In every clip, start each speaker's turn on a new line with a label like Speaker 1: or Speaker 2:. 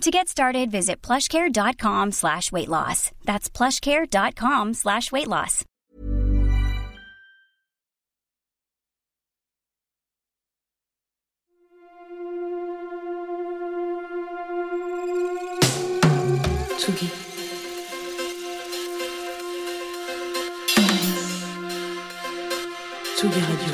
Speaker 1: To get started, visit plushcare.com slash weight loss. That's plushcare.com slash weight loss.
Speaker 2: Tsugi. Tsugi Radio.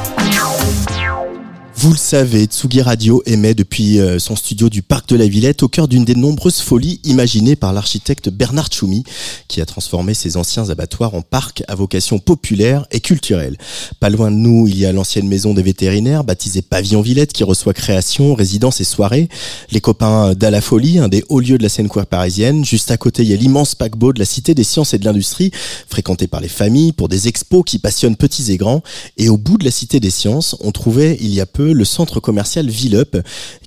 Speaker 3: Vous le savez, Tsugi Radio émet depuis euh, son studio du Parc de la Villette au cœur d'une des nombreuses folies imaginées par l'architecte Bernard Tchoumi, qui a transformé ses anciens abattoirs en parcs à vocation populaire et culturelle. Pas loin de nous, il y a l'ancienne maison des vétérinaires, baptisée Pavillon Villette, qui reçoit création, résidence et soirées. Les copains d'A Folie, un des hauts lieux de la scène queer parisienne. Juste à côté, il y a l'immense paquebot de la Cité des Sciences et de l'Industrie, fréquenté par les familles pour des expos qui passionnent petits et grands. Et au bout de la Cité des Sciences, on trouvait il y a peu le centre commercial Villup,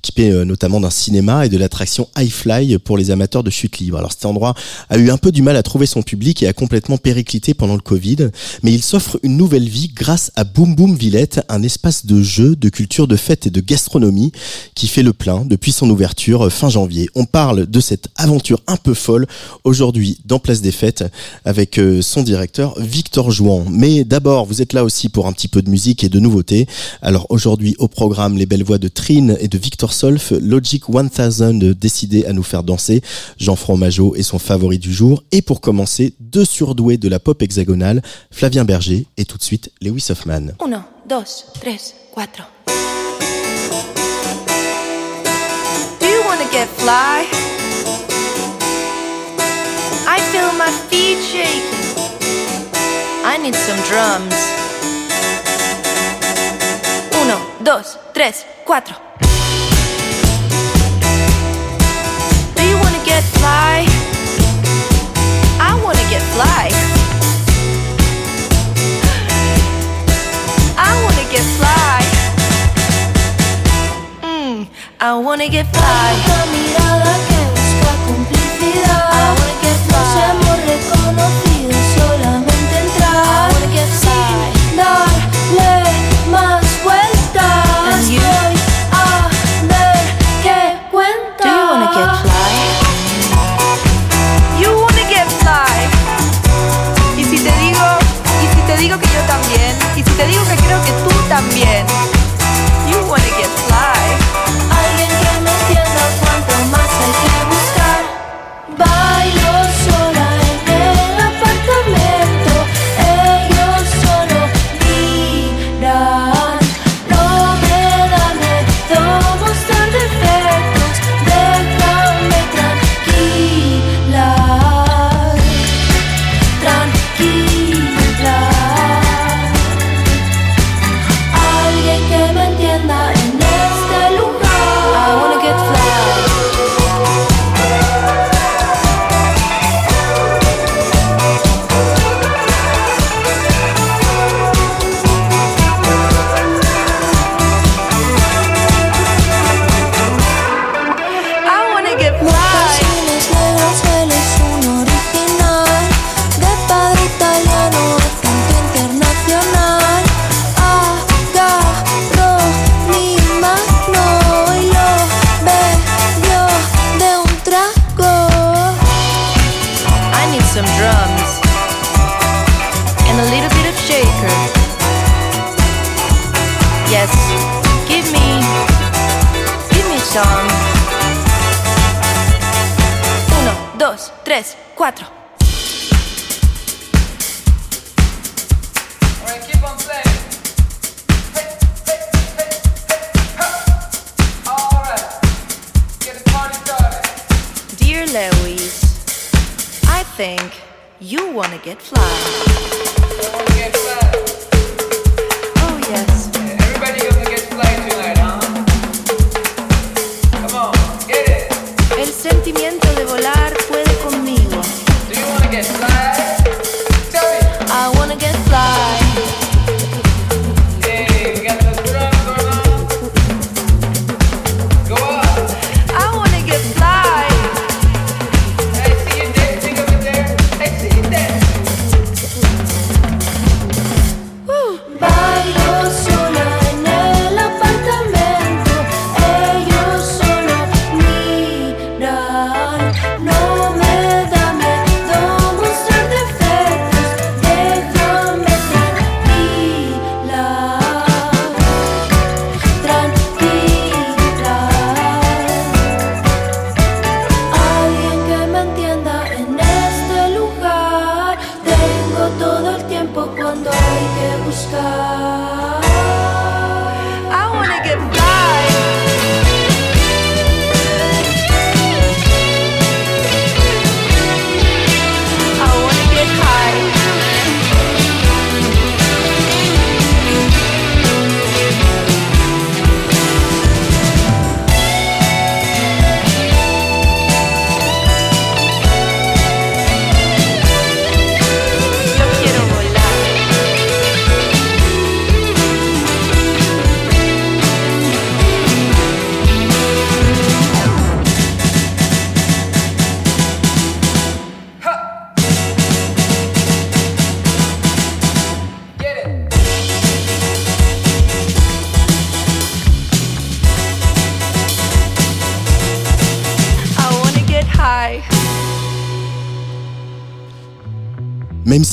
Speaker 3: équipé euh, notamment d'un cinéma et de l'attraction Highfly pour les amateurs de chute libre. Alors cet endroit a eu un peu du mal à trouver son public et a complètement périclité pendant le Covid, mais il s'offre une nouvelle vie grâce à Boom Boom Villette, un espace de jeu, de culture, de fête et de gastronomie qui fait le plein depuis son ouverture euh, fin janvier. On parle de cette aventure un peu folle aujourd'hui dans Place des Fêtes avec euh, son directeur Victor Jouan. Mais d'abord, vous êtes là aussi pour un petit peu de musique et de nouveautés. Alors aujourd'hui au programme les belles voix de Trine et de Victor Solf, Logic 1000 décidé à nous faire danser, Jean Fromageau est son favori du jour, et pour commencer, deux surdoués de la pop hexagonale, Flavien Berger et tout de suite Lewis Hoffman.
Speaker 4: Uno, dos, tres, cuatro. Do you wanna get fly? I feel my feet shaking. I need some drums. Uno, dos, tres, cuatro. Get fly? I wanna get fly. I wanna get fly. Mm, I wanna get fly.
Speaker 5: Una mirada que busca complicidad.
Speaker 4: I wanna get fly.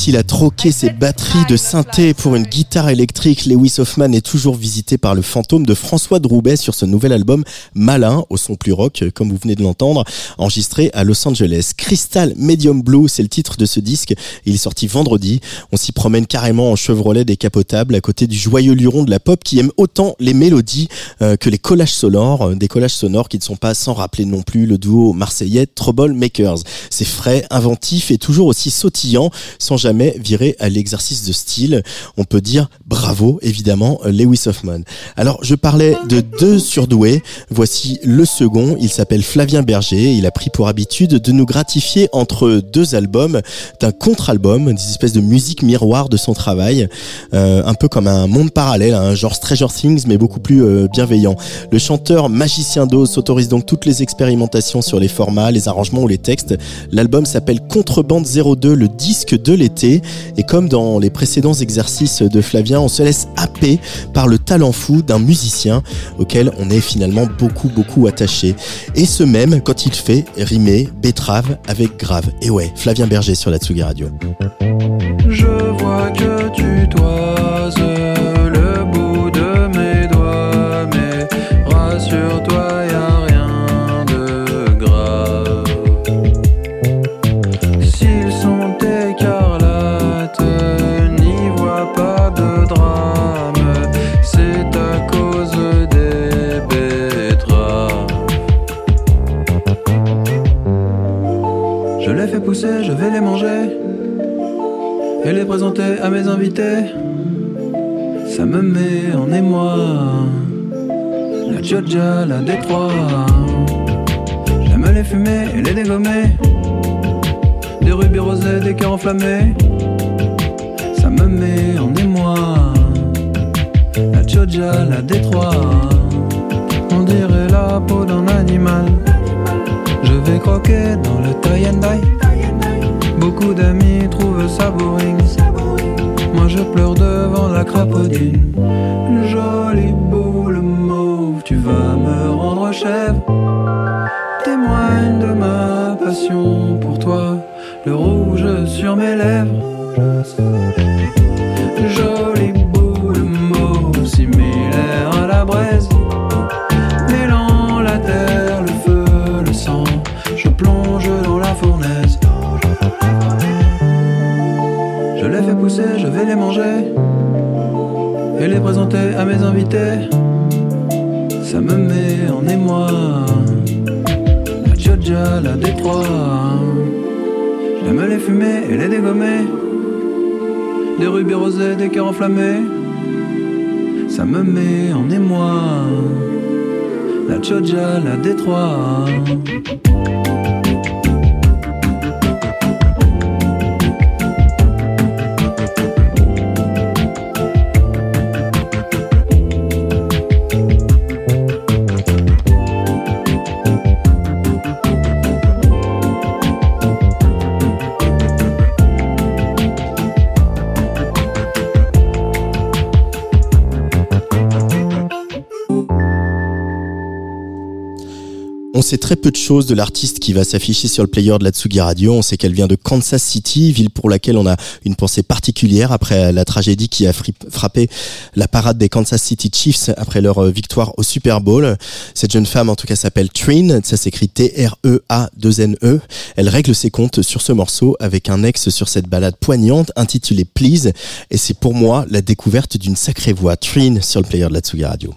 Speaker 3: S'il a ses batteries de synthé pour une guitare électrique, Lewis Hoffman est toujours visité par le fantôme de François Droubet sur ce nouvel album Malin, au son plus rock, comme vous venez de l'entendre, enregistré à Los Angeles. Crystal Medium Blue, c'est le titre de ce disque. Il est sorti vendredi. On s'y promène carrément en Chevrolet décapotable à côté du joyeux luron de la pop qui aime autant les mélodies euh, que les collages sonores, euh, des collages sonores qui ne sont pas sans rappeler non plus le duo marseillais Trouble Makers. C'est frais, inventif et toujours aussi sautillant sans jamais virer à l'exercice de style. On peut dire bravo, évidemment, Lewis Hoffman. Alors, je parlais de deux surdoués. Voici le second. Il s'appelle Flavien Berger. Il a pris pour habitude de nous gratifier entre deux albums d'un contre-album, des espèces de musique miroir de son travail. Euh, un peu comme un monde parallèle, un genre Stranger Things, mais beaucoup plus euh, bienveillant. Le chanteur magicien d'Oz s'autorise donc toutes les expérimentations sur les formats, les arrangements ou les textes. L'album s'appelle Contrebande 02, le disque de l'été. Comme dans les précédents exercices de Flavien, on se laisse happer par le talent fou d'un musicien auquel on est finalement beaucoup beaucoup attaché. Et ce même quand il fait rimer betterave avec grave. Et ouais, Flavien Berger sur la Tsugi Radio.
Speaker 6: Je vois que tu vais les manger et les présenter à mes invités. Ça me met en émoi. La Georgia, la Détroit. J'aime les fumer et les dégommer. Des rubis rosés, des cœurs enflammés. Ça me met en émoi. La Georgia, la Détroit. On dirait la peau d'un animal. Je vais croquer dans le tie and die. Boring. Moi je pleure devant la crapaudine. Jolie boule mauve, tu vas me rendre chèvre. Témoigne de ma passion pour toi, le rouge sur mes lèvres. À mes invités. Ça me met en émoi. La Georgia, la Détroit. J'aime les fumer et les dégommer. Des rubis rosés, des cœurs enflammés. Ça me met en émoi. La Choja, la Détroit.
Speaker 3: On sait très peu de choses de l'artiste qui va s'afficher sur le player de la Tsugi Radio. On sait qu'elle vient de Kansas City, ville pour laquelle on a une pensée particulière après la tragédie qui a frappé la parade des Kansas City Chiefs après leur euh, victoire au Super Bowl. Cette jeune femme, en tout cas, s'appelle Trin. Ça s'écrit T-R-E-A-2-N-E. E. Elle règle ses comptes sur ce morceau avec un ex sur cette balade poignante intitulée Please. Et c'est pour moi la découverte d'une sacrée voix. Trin sur le player de la Tsugi Radio.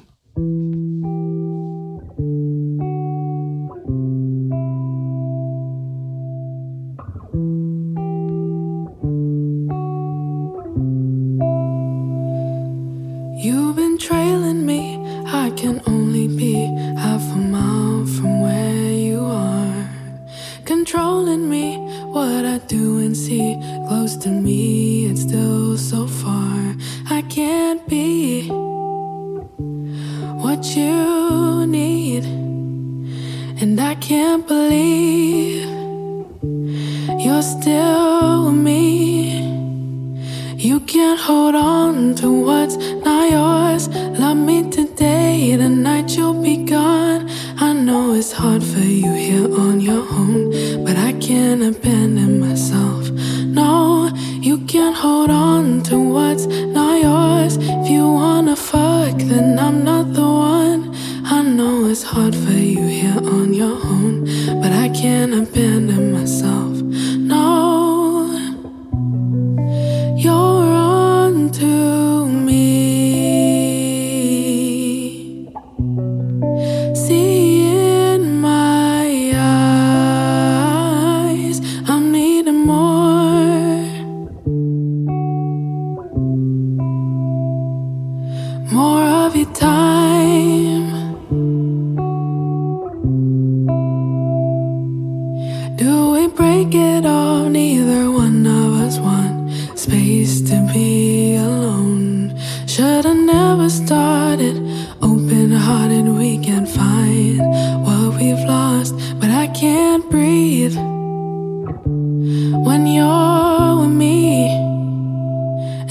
Speaker 7: When you're with me.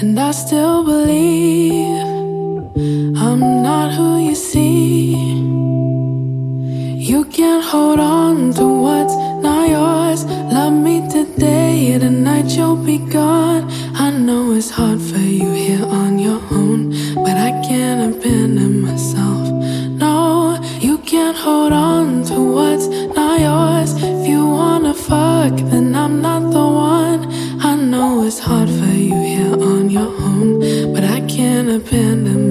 Speaker 7: And I still believe I'm not who you see. You can't hold on to what's not yours. Love me today, tonight you'll be gone. I know it's hard for you here on your own, but I can't abandon myself. No, you can't hold on but I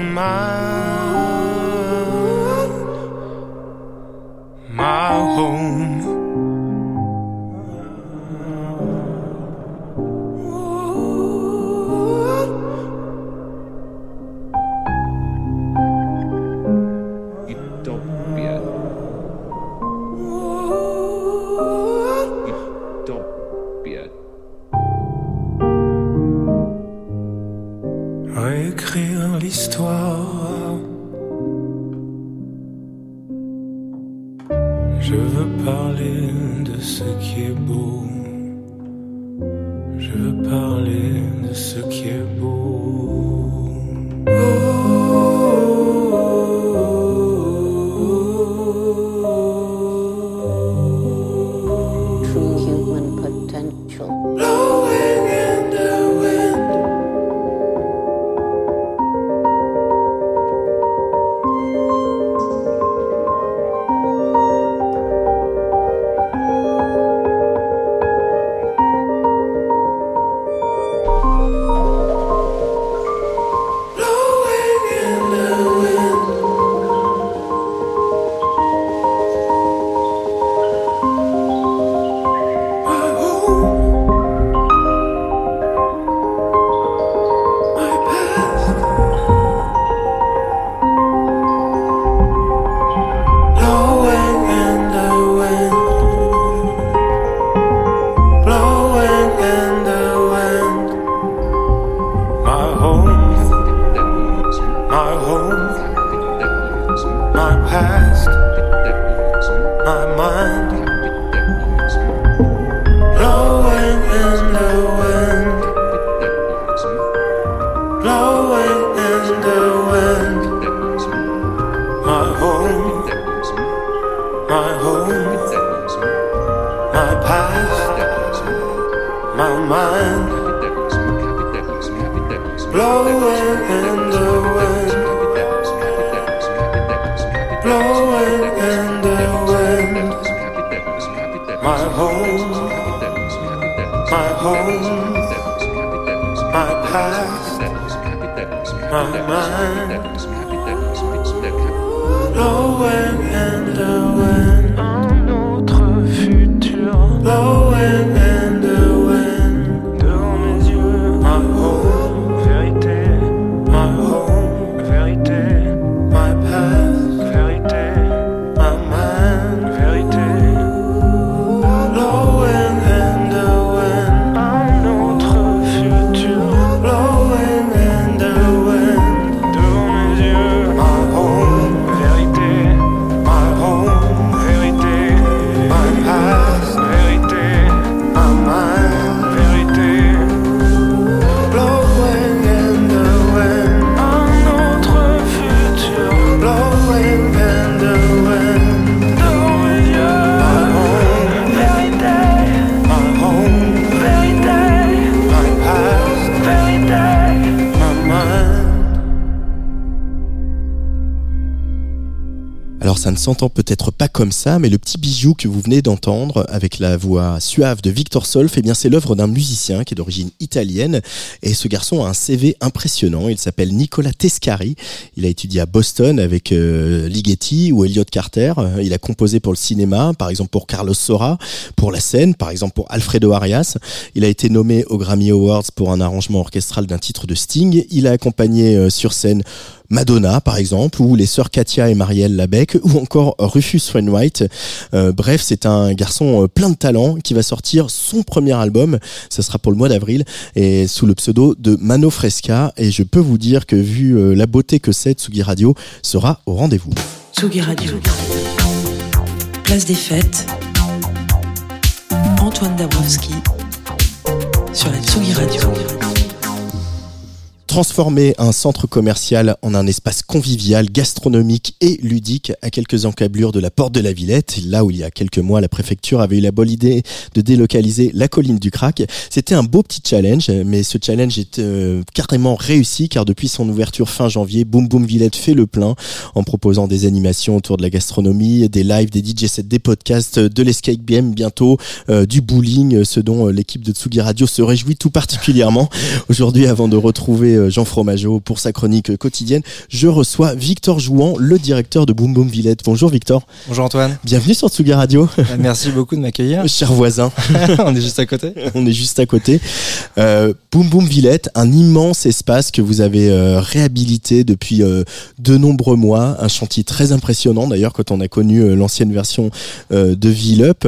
Speaker 8: mind, my home. My mind. The wind. Un autre futur.
Speaker 3: S'entend peut-être pas comme ça, mais le petit bijou que vous venez d'entendre avec la voix suave de Victor Solf, eh bien c'est l'œuvre d'un musicien qui est d'origine italienne et ce garçon a un CV impressionnant. Il s'appelle Nicola Tescari. Il a étudié à Boston avec euh, Ligeti ou Elliot Carter. Il a composé pour le cinéma, par exemple pour Carlos Sora, pour la scène, par exemple pour Alfredo Arias. Il a été nommé aux Grammy Awards pour un arrangement orchestral d'un titre de Sting. Il a accompagné euh, sur scène Madonna, par exemple, ou les sœurs Katia et Marielle Labec, ou encore Rufus Wainwright. Euh, bref, c'est un garçon euh, plein de talent qui va sortir son premier album. Ça sera pour le mois d'avril et sous le pseudo de Mano Fresca. Et je peux vous dire que vu euh, la beauté que c'est, Tsugi Radio sera au rendez-vous.
Speaker 2: Tsugi Radio. Place des fêtes. Antoine Dabrowski sur la Tsugi Radio.
Speaker 3: Transformer un centre commercial en un espace convivial, gastronomique et ludique à quelques encablures de la porte de la Villette, là où il y a quelques mois la préfecture avait eu la bonne idée de délocaliser la colline du Crac. C'était un beau petit challenge, mais ce challenge est euh, carrément réussi car depuis son ouverture fin janvier, Boom Boom Villette fait le plein en proposant des animations autour de la gastronomie, des lives, des DJ sets, des podcasts, de l'escape game bientôt, euh, du bowling, ce dont euh, l'équipe de Tsugi Radio se réjouit tout particulièrement. Aujourd'hui, avant de retrouver euh, Jean Fromageau pour sa chronique quotidienne, je reçois Victor Jouan, le directeur de Boom Boom Villette. Bonjour Victor.
Speaker 9: Bonjour Antoine.
Speaker 3: Bienvenue sur Tsugi Radio.
Speaker 9: Merci beaucoup de m'accueillir.
Speaker 3: Cher voisin.
Speaker 9: On est juste à côté.
Speaker 3: On est juste à côté. Euh, Boom Boom Villette, un immense espace que vous avez euh, réhabilité depuis euh, de nombreux mois. Un chantier très impressionnant d'ailleurs quand on a connu euh, l'ancienne version euh, de Ville Up.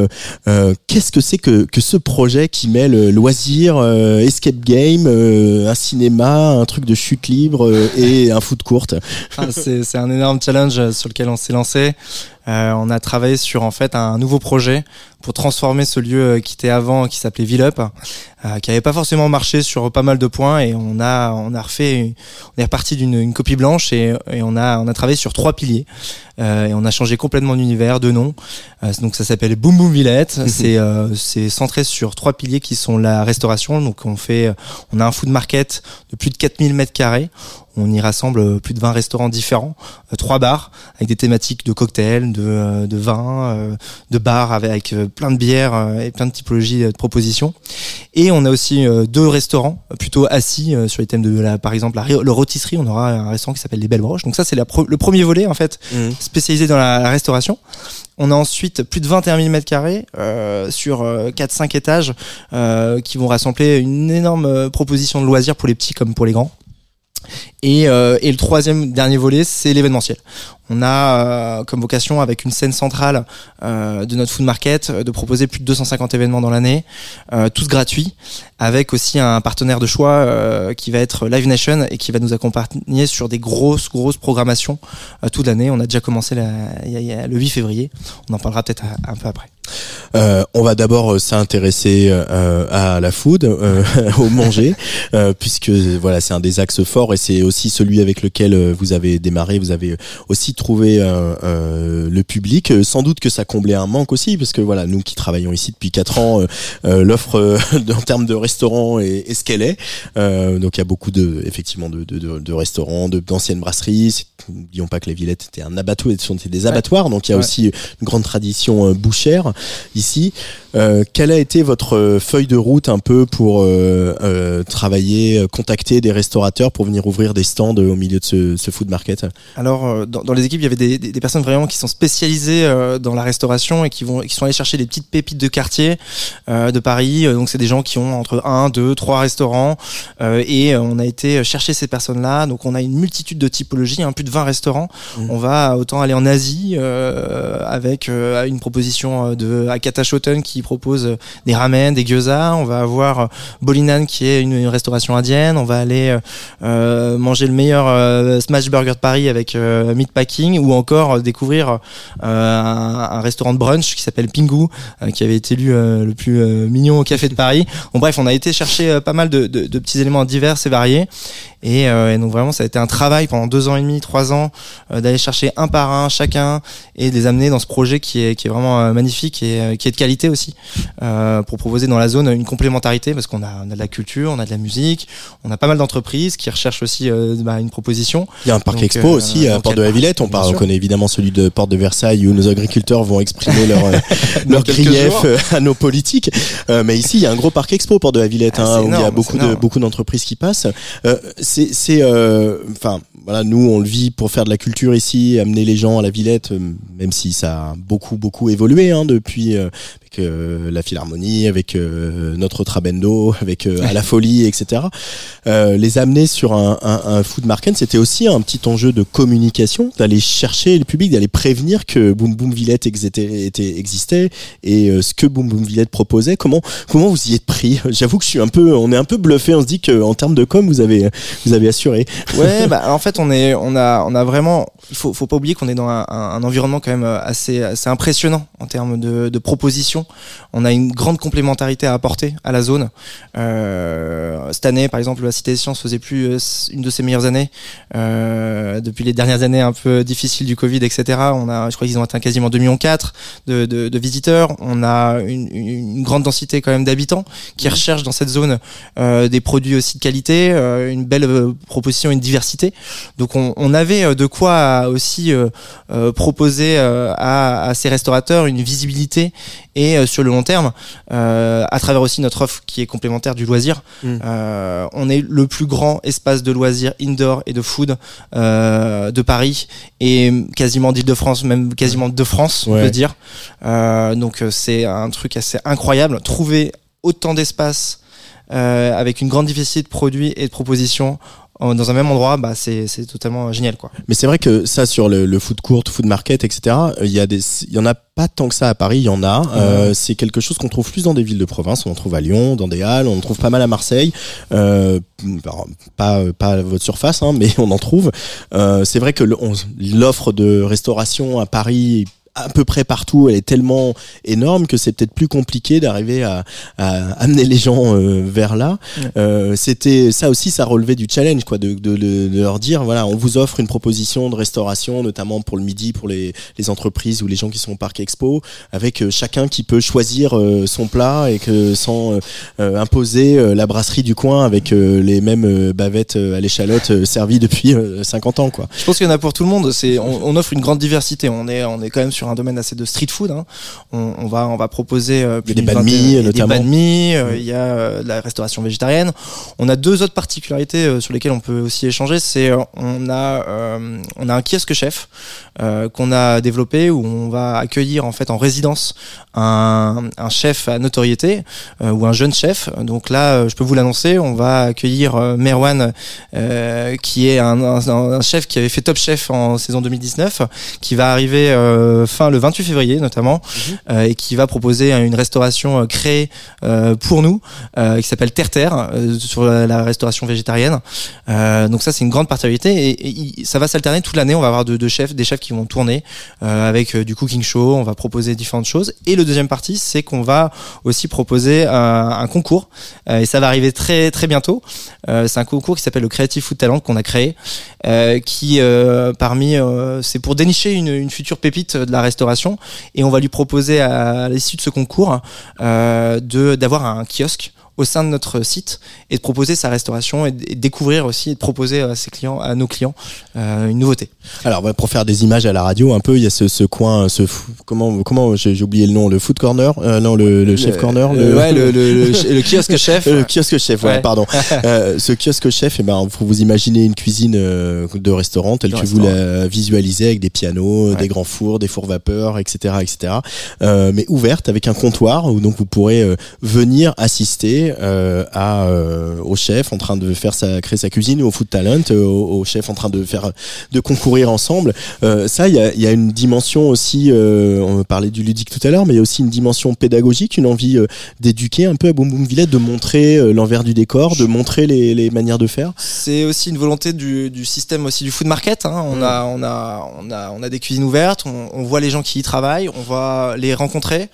Speaker 3: Euh, Qu'est-ce que c'est que, que ce projet qui mêle euh, loisirs, euh, escape game, euh, un cinéma, un truc de chute libre euh, et un foot courte.
Speaker 9: Ah, c'est un énorme challenge euh, sur lequel on s'est lancé. Euh, on a travaillé sur en fait un nouveau projet pour transformer ce lieu euh, qui était avant, qui s'appelait Villup, euh, qui avait pas forcément marché sur pas mal de points et on a on a refait, on est reparti d'une une copie blanche et, et on a on a travaillé sur trois piliers euh, et on a changé complètement d'univers, de nom. Euh, donc ça s'appelle Boom Boom Villette. c'est euh, c'est centré sur trois piliers qui sont la restauration. Donc on fait, on a un food market de plus de 4000 mètres carrés. On y rassemble euh, plus de 20 restaurants différents, euh, trois bars avec des thématiques de cocktails, de, euh, de vin, euh, de bars avec plein de bières et plein de typologies de propositions. Et on a aussi deux restaurants plutôt assis sur les thèmes de la, par exemple la, le rôtisserie. On aura un restaurant qui s'appelle les Belles Broches. Donc ça c'est le premier volet en fait spécialisé dans la, la restauration. On a ensuite plus de 21 000 mètres carrés euh, sur euh, 4-5 étages euh, qui vont rassembler une énorme proposition de loisirs pour les petits comme pour les grands. Et, euh, et le troisième dernier volet, c'est l'événementiel. On a euh, comme vocation, avec une scène centrale euh, de notre food market, euh, de proposer plus de 250 événements dans l'année, euh, tous gratuits, avec aussi un partenaire de choix euh, qui va être Live Nation et qui va nous accompagner sur des grosses, grosses programmations toute l'année. On a déjà commencé la- y a- y a le 8 février. On en parlera peut-être un- peu après.
Speaker 3: Euh, on va d'abord s'intéresser euh, à la food, euh, au manger, puisque voilà c'est un des axes forts et c'est aussi celui avec lequel euh, vous avez démarré. Vous avez aussi trouvé euh, euh, le public. Euh, Sans doute que ça comblait un manque aussi, parce que voilà nous qui travaillons ici depuis quatre ans, euh, euh, l'offre euh, en termes de restaurants est, est ce qu'elle est. Euh, donc il y a beaucoup de effectivement de, de, de, de restaurants, de d'anciennes brasseries. N'oublions pas que les Villettes étaient un abattoir, c'était des abattoirs, donc il y a
Speaker 9: Ouais.
Speaker 3: aussi une grande tradition euh, bouchère ici. Euh, quelle a été votre euh, feuille de route un peu pour euh, euh, travailler, euh, contacter des restaurateurs pour venir ouvrir des stands euh, au milieu de ce, ce food market
Speaker 9: Alors, euh, dans, dans les équipes, il y avait des, des- des personnes vraiment qui sont spécialisées euh, dans la restauration et qui vont, qui sont allées chercher des petites pépites de quartier de Paris. Donc, c'est des gens qui ont entre un, deux, trois restaurants et on a été chercher ces personnes-là. Donc, on a une multitude de typologies, hein, plus de 20 restaurants. On va autant aller en Asie avec une proposition de Akata Shoten qui propose des ramen, des gyoza. On va avoir Bolinan qui est une, une restauration indienne. On va aller euh, manger le meilleur euh, smash burger de Paris avec euh, Meatpacking ou encore euh, découvrir euh, un, un restaurant de brunch qui s'appelle Pingu qui avait été élu le plus mignon au café de Paris. Bon bref, on a été chercher pas mal de, de- de petits éléments divers et variés et, et donc vraiment ça a été un travail pendant deux ans et demi, trois ans d'aller chercher un par un chacun et de les amener dans ce projet qui est, qui est vraiment magnifique et qui est de qualité aussi pour proposer dans la zone une complémentarité parce qu'on a, on a de la culture, on a de la musique, on a pas mal d'entreprises qui recherchent aussi euh, bah, une proposition.
Speaker 3: Il y a un parc
Speaker 9: Donc,
Speaker 3: expo
Speaker 9: euh,
Speaker 3: aussi à
Speaker 9: donc,
Speaker 3: Porte de la
Speaker 9: le
Speaker 3: Villette. On, parle, connaît évidemment celui de Porte de Versailles où nos agriculteurs vont exprimer leur, euh, leur grief euh, à nos politiques. Euh, mais ici, il y a un gros parc expo Porte de la Villette
Speaker 9: Ah,
Speaker 3: hein, où il y a beaucoup de d'entreprises qui passent. Euh, c'est euh, enfin voilà, nous on le vit pour faire de la culture ici, amener les gens à la Villette, euh, même si ça a beaucoup beaucoup évolué hein, depuis. euh, avec euh, la Philharmonie, avec euh, notre Trabendo, avec euh, à la Folie, etc. Euh, les amener sur un, un, un food market, c'était aussi un petit enjeu de communication, d'aller chercher le public, d'aller prévenir que Boom Boom Villette existait, et euh, ce que Boom Boom Villette proposait. Comment comment vous y êtes pris? J'avoue que je suis un peu, on est un peu bluffé. On se dit que en termes de com, vous avez vous avez assuré.
Speaker 9: Ouais, bah en fait on est, on a, on a vraiment, il faut, faut pas oublier qu'on est dans un, environnement quand même assez, assez impressionnant en termes de, propositions. On a une grande complémentarité à apporter à la zone. Euh, cette année, par exemple, la Cité des Sciences faisait plus euh, une de ses meilleures années euh, depuis les dernières années un peu difficiles du Covid, etc. On a, je crois qu'ils ont atteint quasiment 2 millions 4 de, de, de visiteurs. On a une, grande densité quand même d'habitants qui recherchent dans cette zone euh, des produits aussi de qualité, euh, une belle proposition, une diversité. Donc on, on avait de quoi aussi proposer à, à ces restaurateurs une visibilité et euh, sur le long terme, euh, à travers aussi notre offre qui est complémentaire du loisir.
Speaker 3: Mm.
Speaker 9: Euh, on est le plus grand espace de loisirs indoor et de food euh, de Paris et quasiment d'Île-de-France, même quasiment de France, on peut dire. Euh, donc c'est un truc assez incroyable. Trouver autant d'espace euh, avec une grande diversité de produits et de propositions dans un même endroit, bah c'est c'est totalement génial quoi.
Speaker 3: Mais c'est vrai que ça sur le, le food court, food market, etc. Il y a des, il y en a pas tant que ça à Paris. Il y en a. Euh, c'est quelque chose qu'on trouve plus dans des villes de province. On en trouve à Lyon, dans des halles. On en trouve pas mal à Marseille. Euh, pas pas à votre surface, hein, mais on en trouve. Euh, c'est vrai que le- on- l'offre de restauration à Paris à peu près partout, elle est tellement énorme que c'est peut-être plus compliqué d'arriver à, à amener les gens euh, vers là. Euh, c'était ça aussi, ça relevait du challenge, quoi, de, de, de- de leur dire voilà, on vous offre une proposition de restauration, notamment pour le midi, pour les, les entreprises ou les gens qui sont au parc expo, avec euh, chacun qui peut choisir euh, son plat et que sans euh, euh, imposer euh, la brasserie du coin avec euh, les mêmes bavettes à l'échalote servies depuis euh, 50 ans, quoi.
Speaker 9: Je pense qu'il y en a pour tout le monde. C'est, on, on offre une grande diversité. On est, on est quand même sur un domaine assez de street food. hein. On, on va, on va proposer euh, plus
Speaker 3: des
Speaker 9: il y a
Speaker 3: notamment.
Speaker 9: Des banh mi, euh, il y a euh, de la restauration végétarienne. On a deux autres particularités euh, sur lesquelles on peut aussi échanger. C'est, on a, on a un kiosque chef qu'on a développé où on va accueillir en fait en résidence un, un chef à notoriété ou un jeune chef. Donc là, je peux vous l'annoncer, on va accueillir Merwan, qui est un, un- un chef qui avait fait Top Chef en saison 2019, qui va arriver euh, fin le 28 février notamment, euh, et qui va proposer une restauration euh, créée euh, pour nous, qui s'appelle Terre Terre, sur la, restauration végétarienne. Donc ça, c'est une grande particularité, et, et ça va s'alterner toute l'année. On va avoir de, chefs, des chefs qui vont tourner avec du cooking show. On va proposer différentes choses. Et le deuxième partie, c'est qu'on va aussi proposer un, concours, et ça va arriver très très bientôt. C'est un concours qui s'appelle le Creative Food Talent qu'on a créé, qui parmi, c'est pour dénicher une, une future pépite de la restauration, et on va lui proposer à, l'issue de ce concours euh, de d'avoir un kiosque au sein de notre site et de proposer sa restauration et découvrir aussi et de proposer à ses clients, à nos clients, euh, une nouveauté.
Speaker 3: Alors pour faire des images à la radio, un peu, il y a ce, ce coin, ce comment comment j'ai oublié le nom, le food corner, euh, non le, le chef corner,
Speaker 9: le- ouais, le- kiosque chef.
Speaker 3: le kiosque chef, ouais,
Speaker 9: Ouais.
Speaker 3: pardon. Euh, ce kiosque chef, et ben faut vous imaginer une cuisine euh, de restaurant telle
Speaker 9: De
Speaker 3: que vous la visualisez avec des pianos, des grands fours, des fours vapeur, etc., etc. Euh, mais ouverte avec un comptoir où donc vous pourrez euh, venir assister euh, à euh, au chef en train de faire sa créer sa cuisine, ou au food talent, euh, au, au chef en train de faire de concourir ensemble. Euh, ça, il y a, y a une dimension aussi. euh, on parlait du ludique tout à l'heure, mais il y a aussi une dimension pédagogique, une envie d'éduquer un peu à Boom Boom Villette, de montrer l'envers du décor, de montrer les, les manières de faire.
Speaker 9: C'est aussi une volonté du, du système aussi du food market. hein. On, a, on, a, on, a, on a des cuisines ouvertes, on, on voit les gens qui y travaillent, on va les rencontrer.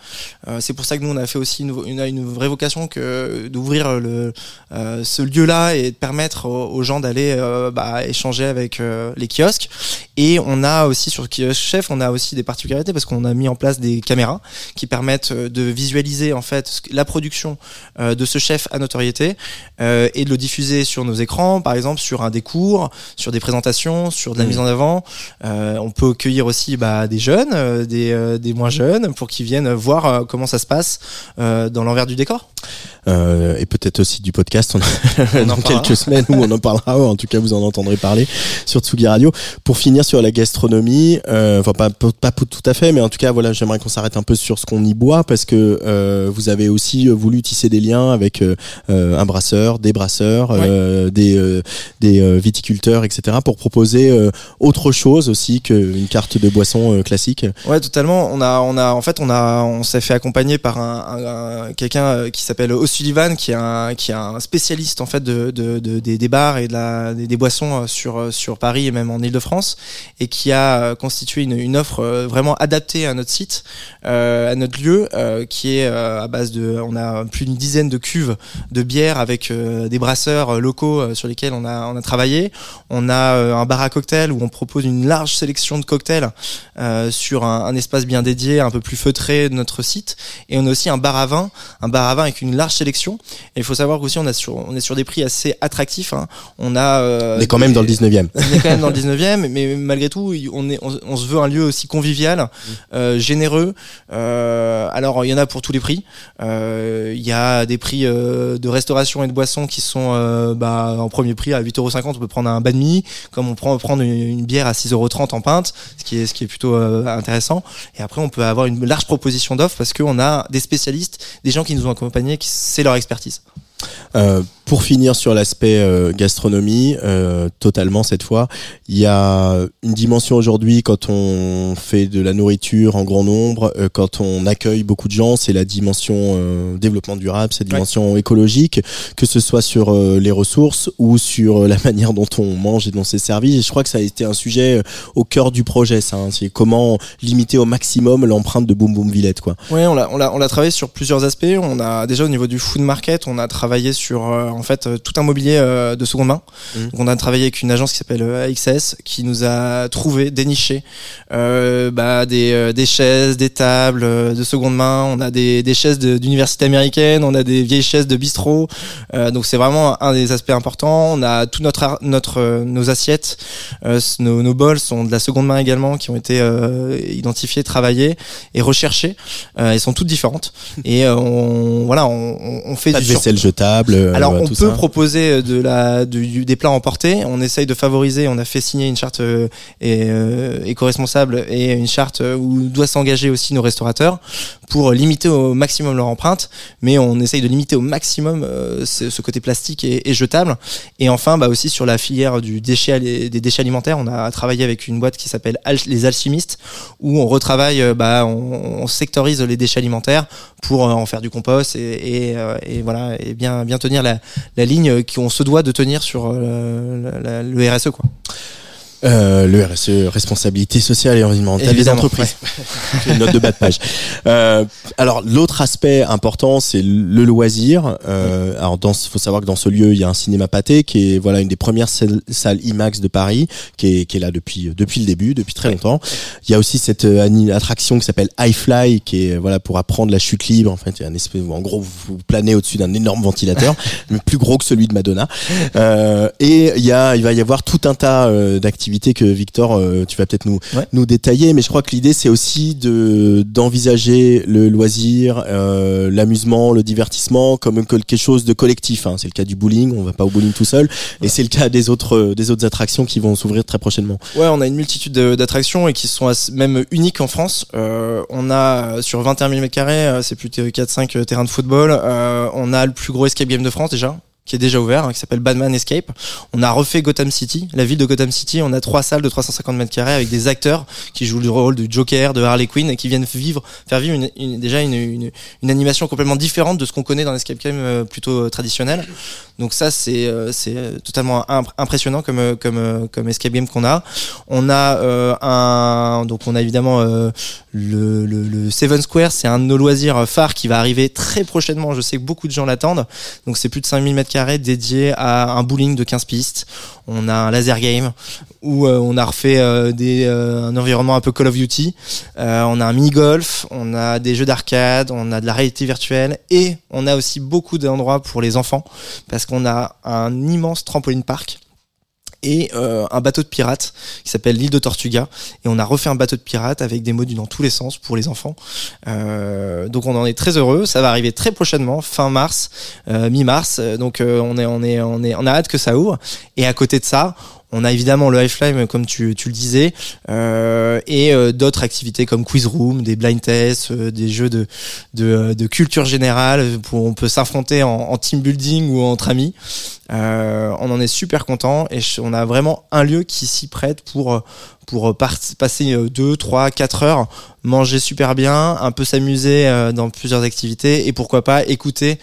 Speaker 9: C'est pour ça que nous, on a fait aussi une, une, une vraie vocation que d'ouvrir le, euh, ce lieu-là et de permettre aux, aux gens d'aller euh, bah, échanger avec euh, les kiosques. Et on a aussi sur le kiosque chef, on a aussi des particularités parce qu'on a mis en place des caméras qui permettent euh, de visualiser en fait la production euh, de ce chef à notoriété euh, et de le diffuser sur nos écrans, par exemple sur un des cours, sur des présentations, sur de la
Speaker 3: Mm.
Speaker 9: mise en avant. Euh, on peut accueillir aussi bah, des jeunes, euh, des, euh, des moins jeunes, pour qu'ils viennent voir euh, comment ça se passe euh, dans l'envers du décor.
Speaker 3: Euh, et peut-être aussi du podcast on
Speaker 9: On en
Speaker 3: dans quelques semaines où on en parlera. En tout cas, vous en entendrez parler sur Tsugi Radio. Pour finir sur la gastronomie, euh, enfin pas, pas pas tout à fait, mais en tout cas, voilà, j'aimerais qu'on s'arrête un peu sur ce qu'on y boit parce que euh, vous avez aussi euh, voulu tisser des liens avec euh, euh, un brasseur, des brasseurs, euh, des euh, des euh, viticulteurs, etc. pour proposer euh, autre chose aussi qu'une carte de boisson euh, classique.
Speaker 9: Ouais, totalement. On a, on a, en fait, on a, on s'est fait accompagner par un, un- un- quelqu'un euh, qui s'appelle O'Sullivan, qui est un, qui est un spécialiste en fait de, de, de- des, bars et de la, des, boissons euh, sur euh, sur Paris et même en Île-de-France, et qui a euh, constitué une, une offre vraiment adaptée à notre site, à notre lieu, qui est à base de, on a plus d'une dizaine de cuves de bière avec des brasseurs locaux sur lesquels on a, on a travaillé. On a un bar à cocktails où on propose une large sélection de cocktails sur un espace bien dédié, un peu plus feutré de notre site. Et on a aussi un bar à vin, un bar à vin avec une large sélection. Et il faut savoir qu'aussi on, a sur, on est sur des prix assez attractifs. hein. On a. euh,
Speaker 3: On est quand même
Speaker 9: des-
Speaker 3: dans le 19e.
Speaker 9: on est quand même dans le 19e, mais malgré tout, on, est, on, on se veut un lieu aussi convivial, euh, généreux. Euh, alors, il y en a pour tous les prix. Euh, Il y a des prix de restauration et de boissons qui sont bah, en premier prix à 8,50€. On peut prendre un banh mi, comme on prend prendre une, une bière à 6,30€ en pinte, ce qui est, ce qui est plutôt intéressant. Et après, on peut avoir une large proposition d'offres parce qu'on a des spécialistes, des gens qui nous ont accompagnés, qui c'est leur expertise.
Speaker 3: Pour finir sur l'aspect euh, gastronomie, euh, totalement cette fois, il y a une dimension aujourd'hui quand on fait de la nourriture en grand nombre, euh, quand on accueille beaucoup de gens, c'est la dimension euh, développement durable, cette dimension écologique, que ce soit sur euh, les ressources ou sur euh, la manière dont on mange et dont c'est servi. Et je crois que ça a été un sujet au cœur du projet, ça. hein. c'est comment limiter au maximum l'empreinte de Boom Boom Villette, quoi.
Speaker 9: Ouais, on l'a, on l'a, on l'a travaillé sur plusieurs aspects. On a déjà au niveau du food market, on a travaillé sur euh, en fait euh, tout un mobilier euh, de seconde main.
Speaker 3: Mhm.
Speaker 9: Donc, on a travaillé avec une agence qui s'appelle euh, AXS qui nous a trouvé, déniché euh, bah, des, des chaises, des tables de seconde main. On a des, des chaises de- d'université américaine, on a des vieilles chaises de bistrot. Euh, donc c'est vraiment un des aspects importants. On a tout notre notre nos assiettes, euh, nos, nos bols sont de la seconde main également, qui ont été euh, identifiées, travaillées et recherchées. Euh, elles sont toutes différentes et euh, on voilà on, on- fait
Speaker 3: Pas de
Speaker 9: du sur-
Speaker 3: vaisselle jetable.
Speaker 9: alors on peut
Speaker 3: ça.
Speaker 9: proposer de la du- du- des plats emportés. On essaye de favoriser. On a fait signer une charte euh, et, euh, éco-responsable et une charte euh, où doivent s'engager aussi nos restaurateurs pour limiter au maximum leur empreinte. Mais on essaye de limiter au maximum euh, ce, ce côté plastique et, et jetable. Et enfin, bah aussi sur la filière du déchet des déchets alimentaires, on a travaillé avec une boîte qui s'appelle Al- les alchimistes où on retravaille, euh, bah on, on sectorise les déchets alimentaires pour euh, en faire du compost et, et, euh, et voilà et bien bien tenir la, la ligne qu'on se doit de tenir sur euh, le RSE quoi.
Speaker 3: Euh, le RSE, responsabilité sociale et environnementale des entreprises. J'ai une note de bas de page. Euh, alors l'autre aspect important, c'est le loisir. Euh, alors dans, faut savoir que dans ce lieu, il y a un cinéma pâté qui est voilà une des premières salles, IMAX de Paris, qui est, qui est là depuis depuis le début, depuis très longtemps. Il y a aussi cette euh, attraction qui s'appelle iFly, qui est voilà pour apprendre la chute libre. En fait, un espèce où en gros vous, planez au-dessus d'un énorme ventilateur, mais plus gros que celui de Madonna. Euh, et il y a, il va y avoir tout un tas euh, d'activités que Victor, euh, tu vas peut-être nous
Speaker 9: Ouais.
Speaker 3: nous détailler. Mais je crois que l'idée c'est aussi de d'envisager le loisir, euh, l'amusement, le divertissement comme quelque chose de collectif. hein. C'est le cas du bowling, on va pas au bowling tout seul, et c'est le cas des autres euh, des autres attractions qui vont s'ouvrir très prochainement.
Speaker 9: Ouais, on a une multitude de- d'attractions et qui sont même uniques en France. Euh, on a sur 21 000 m2, c'est plus de 4-5 terrains de football. Euh, on a le plus gros escape game de France déjà qui est déjà ouvert, hein, qui s'appelle Batman Escape. On a refait Gotham City, la ville de Gotham City. On a trois salles de 350 mètres carrés avec des acteurs qui jouent le rôle du Joker, de Harley Quinn et qui viennent vivre, faire vivre une, déjà une, une, animation complètement différente de ce qu'on connaît dans l'escape game euh, plutôt euh, traditionnel. Donc ça, c'est euh, c'est totalement imp- impressionnant comme comme comme escape game qu'on a. On a un donc on a évidemment le, le, le Seven Square, c'est un de nos loisirs phares qui va arriver très prochainement. Je sais que beaucoup de gens l'attendent. Donc c'est plus de 5000 mètres carrés dédié à un bowling de 15 pistes. On a un laser game où euh, on a refait euh, des, euh, un environnement un peu Call of Duty. On a un mini golf, on a des jeux d'arcade, on a de la réalité virtuelle et on a aussi beaucoup d'endroits pour les enfants parce qu'on a un immense trampoline park et euh, un bateau de pirate qui s'appelle l'île de Tortuga. Et on a refait un bateau de pirate avec des modules dans tous les sens pour les enfants. Euh, donc on en est très heureux. Ça va arriver très prochainement fin mars euh, mi-mars. Donc on est on on a hâte que ça ouvre. Et à côté de ça on a évidemment le Highflame comme tu, tu le disais euh, et euh, d'autres activités comme quiz room, des blind tests, euh, des jeux de, de, de culture générale où on peut s'affronter en, en team building ou entre amis. Euh, on en est super content et on a vraiment un lieu qui s'y prête pour euh, pour passer 2, 3, 4 heures, manger super bien, un peu s'amuser euh, dans plusieurs activités et pourquoi pas écouter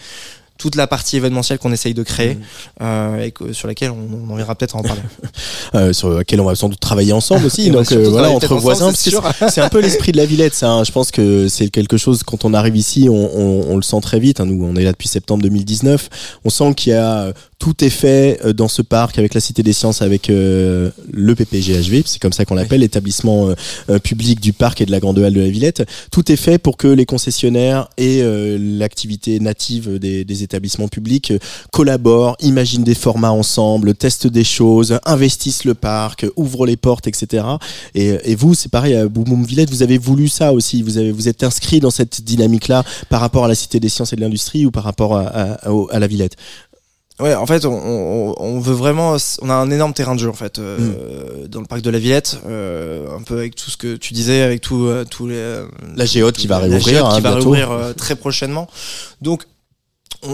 Speaker 9: toute la partie événementielle qu'on essaye de créer euh, et que- sur laquelle on, on viendra peut-être en parler.
Speaker 3: euh, sur lequel on va sans doute travailler ensemble aussi. Donc euh, voilà, entre voisins,
Speaker 9: c'est
Speaker 3: un peu l'esprit de la Villette. Ça, hein. Je pense que c'est quelque chose quand on arrive ici, on, on- on le sent très vite. hein. Nous, on est là depuis septembre 2019. On sent qu'il y a tout est fait euh, dans ce parc avec la Cité des Sciences, avec euh, le PPGHV, c'est comme ça qu'on l'appelle, l'établissement euh, euh, public du parc et de la Grande Halle de la Villette. Tout est fait pour que les concessionnaires et euh, l'activité native des, des établissements publics collaborent, imaginent des formats ensemble, testent des choses, investissent le parc, ouvrent les portes, etc. Et, et vous, c'est pareil à Boum Boum Villette, vous avez voulu ça aussi, vous avez vous êtes inscrit dans cette dynamique-là par rapport à la Cité des Sciences et de l'Industrie ou par rapport à, à, au- à la Villette?
Speaker 9: Ouais, en fait, on, on, on veut vraiment, on a un énorme terrain de jeu en fait euh, dans le parc de la Villette, euh, un peu avec tout ce que tu disais, avec tout, euh, tous les
Speaker 3: La géote qui va
Speaker 9: la
Speaker 3: réouvrir,
Speaker 9: géote
Speaker 3: hein,
Speaker 9: qui va
Speaker 3: bientôt.
Speaker 9: réouvrir euh, très prochainement. Donc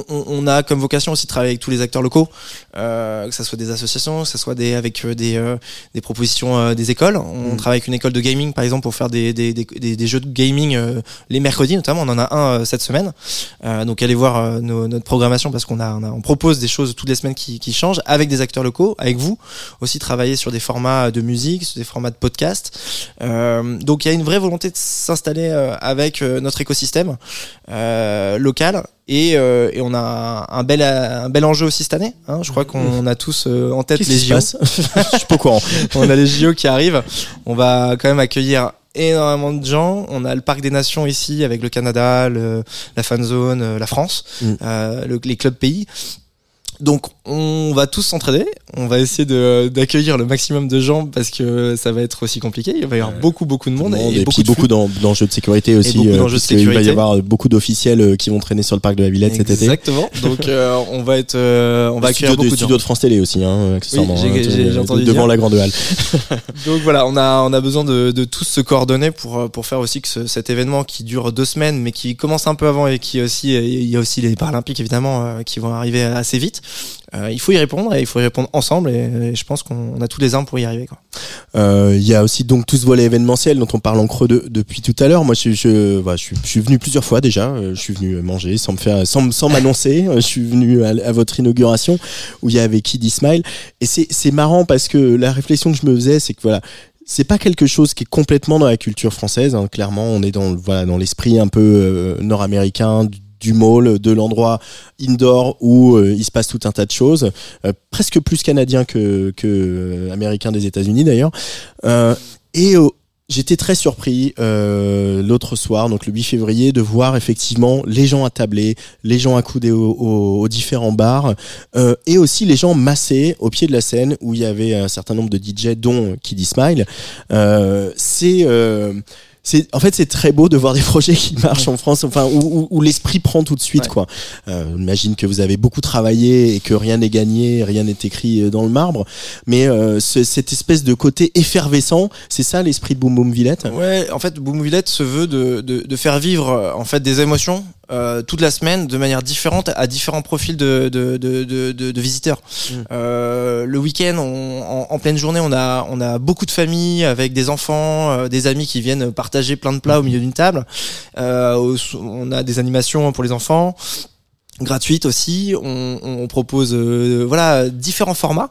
Speaker 9: on, a comme vocation aussi de travailler avec tous les acteurs locaux, euh, que ce soit des associations, que ce soit des, avec euh, des, euh, des propositions euh, des écoles. On
Speaker 3: Mm.
Speaker 9: travaille avec une école de gaming, par exemple, pour faire des, des, des, des- des jeux de gaming euh, les mercredis, notamment. On en a un euh, cette semaine. Euh, donc allez voir euh, nos- notre programmation parce qu'on a, on a, on propose des choses toutes les semaines qui, qui changent avec des acteurs locaux, avec vous. Aussi travailler sur des formats de musique, sur des formats de podcast. Euh, donc il y a une vraie volonté de s'installer euh, avec euh, notre écosystème euh, local et, euh, et on a un bel un bel enjeu aussi cette année. Hein. Je crois qu'on a tous euh, en tête les JO.
Speaker 3: Je suis pas au courant.
Speaker 9: on a les JO qui arrivent. On va quand même accueillir énormément de gens. On a le Parc des Nations ici avec le Canada, le, la fan zone, euh, la France,
Speaker 3: Mm.
Speaker 9: euh, le- les clubs pays. Donc on va tous s'entraider, on va essayer de- d'accueillir le maximum de gens parce que ça va être aussi compliqué. Il va y avoir beaucoup beaucoup de monde,
Speaker 3: et,
Speaker 9: et,
Speaker 3: puis
Speaker 9: de
Speaker 3: beaucoup
Speaker 9: flux.
Speaker 3: d'en- d'enjeux de sécurité aussi.
Speaker 9: beaucoup
Speaker 3: euh,
Speaker 9: de
Speaker 3: puisqu'il va y avoir beaucoup d'officiels euh, qui vont traîner sur le parc de la Villette cet été.
Speaker 9: Exactement. Donc euh, on va être, euh, on va
Speaker 3: Le
Speaker 9: accueillir
Speaker 3: studio de,
Speaker 9: beaucoup de gens.
Speaker 3: studio de France Télé aussi, hein, accessoirement. hein,
Speaker 9: j'ai-
Speaker 3: euh,
Speaker 9: entendu
Speaker 3: devant
Speaker 9: dire.
Speaker 3: la grande halle.
Speaker 9: Donc voilà, on a on a besoin de, de tous se coordonner pour euh, pour faire aussi que ce- cet événement qui dure deux semaines, mais qui commence un peu avant et qui aussi il y a aussi les Paralympiques évidemment qui vont arriver assez vite. Euh, il faut y répondre et il faut y répondre ensemble et, je pense qu'on a tous les armes pour y arriver.
Speaker 3: Euh, Il y a aussi donc tout ce volet événementiel dont on parle en creux de- depuis tout à l'heure. Moi, je, je, je, suis, venu plusieurs fois déjà. Euh, Je suis venu manger sans me faire, sans, sans m'annoncer. Je suis venu à, votre inauguration où il y avait Kid Ismail. Et c'est marrant parce que la réflexion que je me faisais, c'est que voilà. C'est pas quelque chose qui est complètement dans la culture française. hein. Clairement, on est dans voilà dans l'esprit un peu nord-américain du- mall, de l'endroit indoor où euh, il se passe tout un tas de choses, euh, presque plus canadien que, euh, américain des États-Unis d'ailleurs. Et euh, j'étais très surpris l'autre soir, donc le 8 février, de voir effectivement les gens attablés, les gens accoudés aux, aux- différents bars, et aussi les gens massés au pied de la scène où il y avait un certain nombre de DJ, dont Kid Smile. C'est c'est en fait c'est très beau de voir des projets qui marchent en France enfin où, où- où l'esprit prend tout de suite
Speaker 9: Ouais.
Speaker 3: quoi. Euh, j'imagine que vous avez beaucoup travaillé et que rien n'est gagné rien n'est écrit euh, dans le marbre. Mais euh, ce- cette espèce de côté effervescent c'est ça l'esprit de Boom Boom Villette?
Speaker 9: Ouais, en fait, Boom Villette se veut de, de, de faire vivre en fait des émotions euh, toute la semaine de manière différente à différents profils de, de, de, de, visiteurs.
Speaker 3: Mm.
Speaker 9: Euh, le week-end, on- en, en pleine journée, on a, on a beaucoup de familles avec des enfants, euh, des amis qui viennent partager plein de plats au milieu d'une table. Euh, on a des animations pour les enfants gratuites aussi. On, on propose euh, voilà différents formats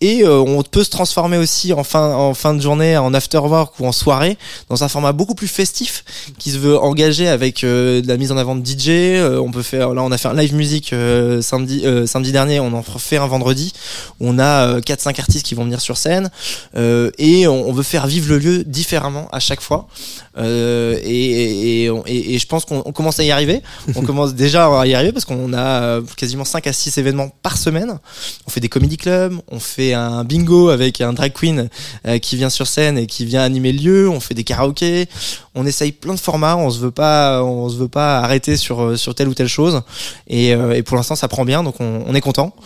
Speaker 9: et euh, on peut se transformer aussi en fin en fin de journée, en after work ou en soirée dans un format beaucoup plus festif qui se veut engager avec euh, de la mise en avant de DJ. Euh, on peut faire là on a fait un live musique euh, samedi euh, samedi dernier, on en fait un vendredi. On a 4 5 artistes qui vont venir sur scène et on, veut faire vivre le lieu différemment à chaque fois. Et, et, et, et- je pense qu'on on commence à y arriver. On commence déjà à y arriver parce qu'on a euh, quasiment 5 à 6 événements par semaine. On fait des comedy clubs, on fait un bingo avec un drag queen euh, qui vient sur scène et qui vient animer le lieu, on fait des karaokés, on essaye plein de formats, on se veut pas on se veut pas arrêter sur euh, sur telle ou telle chose et, et pour l'instant ça prend bien donc on, on est content.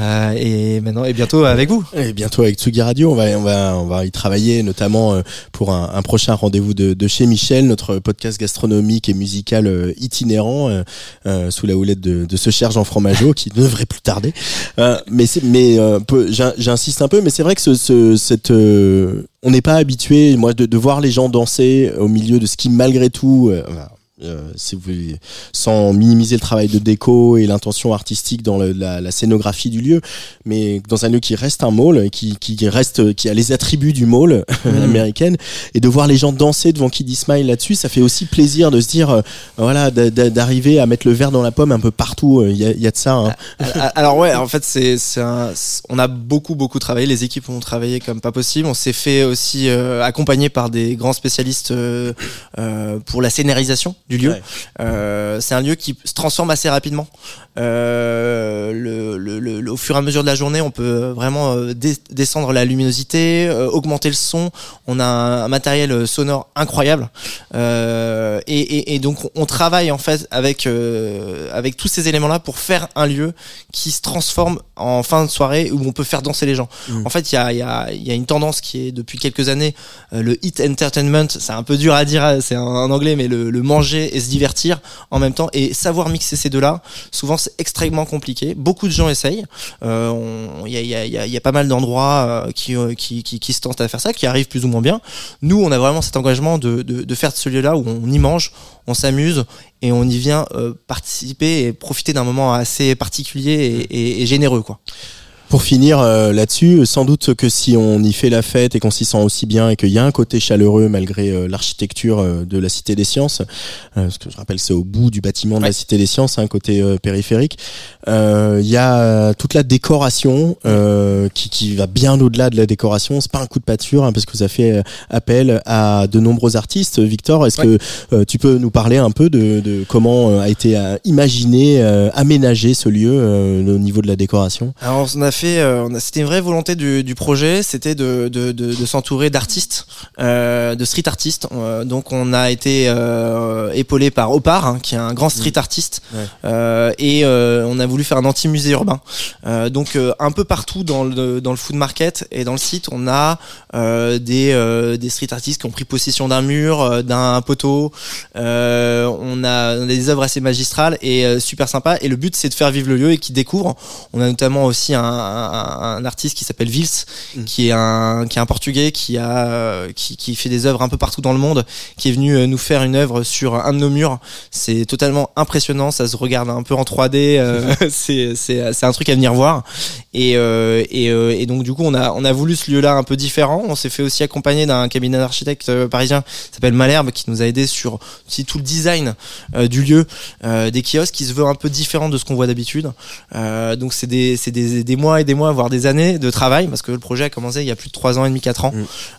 Speaker 9: Euh, et maintenant et bientôt avec vous.
Speaker 3: Et bientôt avec Tsugi Radio, on va, on va, on va y travailler notamment pour un, un prochain rendez-vous de, de chez Michel, notre podcast gastronomique et musical itinérant euh, sous la houlette de, de ce cher Jean Fromageau qui devrait plus tarder. Euh, mais c'est, mais euh, j'insiste un peu, mais c'est vrai que ce, ce- cette, euh, on n'est pas habitué, moi, de, de voir les gens danser au milieu de ce qui malgré tout. Euh, euh, si vous, sans minimiser le travail de déco et l'intention artistique dans le- la, la scénographie du lieu, mais dans un lieu qui reste un mall, qui, qui reste, qui a les attributs du mall américaine, et de voir les gens danser devant Kid Smile là-dessus, ça fait aussi plaisir de se dire, euh, voilà, d'a- d'a- d'arriver à mettre le verre dans la pomme un peu partout. euh, Il y, a, il y a de ça. Hein.
Speaker 9: Alors ouais, en fait c'est on a beaucoup beaucoup travaillé, les équipes ont travaillé comme pas possible. On s'est fait aussi euh, accompagner par des grands spécialistes euh, euh, pour la scénarisation du lieu.
Speaker 3: Ouais.
Speaker 9: Euh, c'est un lieu qui se transforme assez rapidement. Euh, le, le, le- au fur et à mesure de la journée, on peut vraiment euh, descendre la luminosité, euh, augmenter le son. On a un, un matériel euh, sonore incroyable. Euh, et, et, et donc on travaille en fait avec euh, avec tous ces éléments là pour faire un lieu qui se transforme en fin de soirée où on peut faire danser les gens.
Speaker 3: Mm.
Speaker 9: En fait, il y a, il y, a, y a une tendance qui est depuis quelques années le hit entertainment. C'est un peu dur à dire, c'est en, en anglais, mais le, le manger et se divertir en même temps et savoir mixer ces deux-là. Souvent, c'est extrêmement compliqué. Beaucoup de gens essayent. Il y, a, pas mal d'endroits euh, qui, euh, qui, qui, qui se tentent à faire ça, qui arrivent plus ou moins bien. Nous, on a vraiment cet engagement de, de, faire de ce lieu-là où on y mange, on s'amuse et on y vient euh, participer et profiter d'un moment assez particulier et, et, et généreux, quoi.
Speaker 3: Pour finir euh, là-dessus, sans doute que si on y fait la fête et qu'on s'y sent aussi bien et qu'il y a un côté chaleureux malgré euh, l'architecture euh, de la Cité des Sciences, euh, parce que je rappelle c'est au bout du bâtiment de la Cité des Sciences, un côté euh, périphérique, euh, il y a toute la décoration euh, qui, qui va bien au-delà de la décoration. C'est pas un coup de pâture hein, parce que vous avez fait euh, appel à de nombreux artistes. Victor, est-ce que euh, tu peux nous parler un peu de, de comment euh, a été euh, imaginé, euh, aménagé ce lieu euh, au niveau de la décoration?
Speaker 9: Alors on a fait, euh, c'était une vraie volonté du, du projet, c'était de, de, de, de s'entourer d'artistes, euh, de street artistes. Euh, donc on a été épaulé par Opar, hein, qui est un grand street artiste,
Speaker 3: Ouais.
Speaker 9: Euh, et on a voulu faire un anti-musée urbain. Donc un peu partout dans le dans le food market et dans le site, on a des des street artistes qui ont pris possession d'un mur, d'un poteau. On a des œuvres assez magistrales et super sympa. Et le but c'est de faire vivre le lieu et qu'ils découvrent. On a notamment aussi un, un, un artiste qui s'appelle Vils, qui est un qui est un portugais qui a qui, qui fait des œuvres un peu partout dans le monde, qui est venu euh, nous faire une œuvre sur un de nos murs. C'est totalement impressionnant, ça se regarde un peu en 3D. euh, c'est c'est c'est un truc à venir voir. Et euh, et, euh, et donc du coup on a on a voulu ce lieu-là un peu différent. On s'est fait aussi accompagner d'un cabinet d'architecte euh, parisien qui s'appelle Malherbe qui nous a aidé sur aussi tout le design du lieu, des kiosques qui se veut un peu différent de ce qu'on voit d'habitude. Donc c'est des c'est des, des mois et des mois voire des années de travail parce que le projet a commencé il y a plus de trois ans et demi quatre ans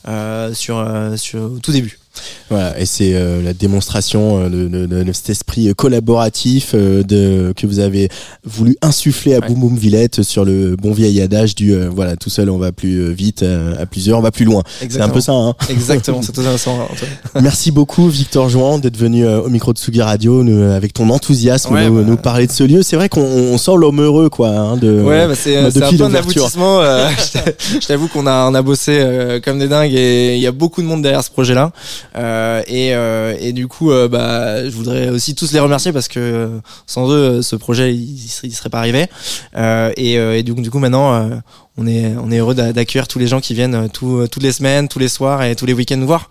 Speaker 9: euh, sur euh, sur au tout début.
Speaker 3: Voilà, et c'est euh, la démonstration euh, de, de- de- cet esprit euh, collaboratif euh, de, que vous avez voulu insuffler à Boom Boom Villette sur le bon vieil adage du euh, voilà tout seul on va plus vite, euh, à plusieurs on va plus loin. C'est un peu ça. Hein
Speaker 9: Exactement, c'est totalement ça. Antoine.
Speaker 3: Merci beaucoup Victor Jouan d'être venu au micro de Sugi Radio nous, avec ton enthousiasme
Speaker 9: Ouais,
Speaker 3: nous,
Speaker 9: bah.
Speaker 3: nous parler de ce lieu. C'est vrai qu'on on sent l'homme heureux quoi. Hein, de,
Speaker 9: Ouais, bah c'est
Speaker 3: bah,
Speaker 9: un peu un
Speaker 3: l'ouverture.
Speaker 9: aboutissement. je t'a- je t'avoue qu'on a on a bossé euh, comme des dingues et il y a beaucoup de monde derrière ce projet-là. Euh, et euh, et du coup, euh, bah, je voudrais aussi tous les remercier parce que sans eux, ce projet il, il serait, pas arrivé. Et, et du du coup, maintenant. Euh, on est, on est heureux d'a- d'accueillir tous les gens qui viennent euh, tout- toutes les semaines, tous les soirs et tous les week-ends nous voir.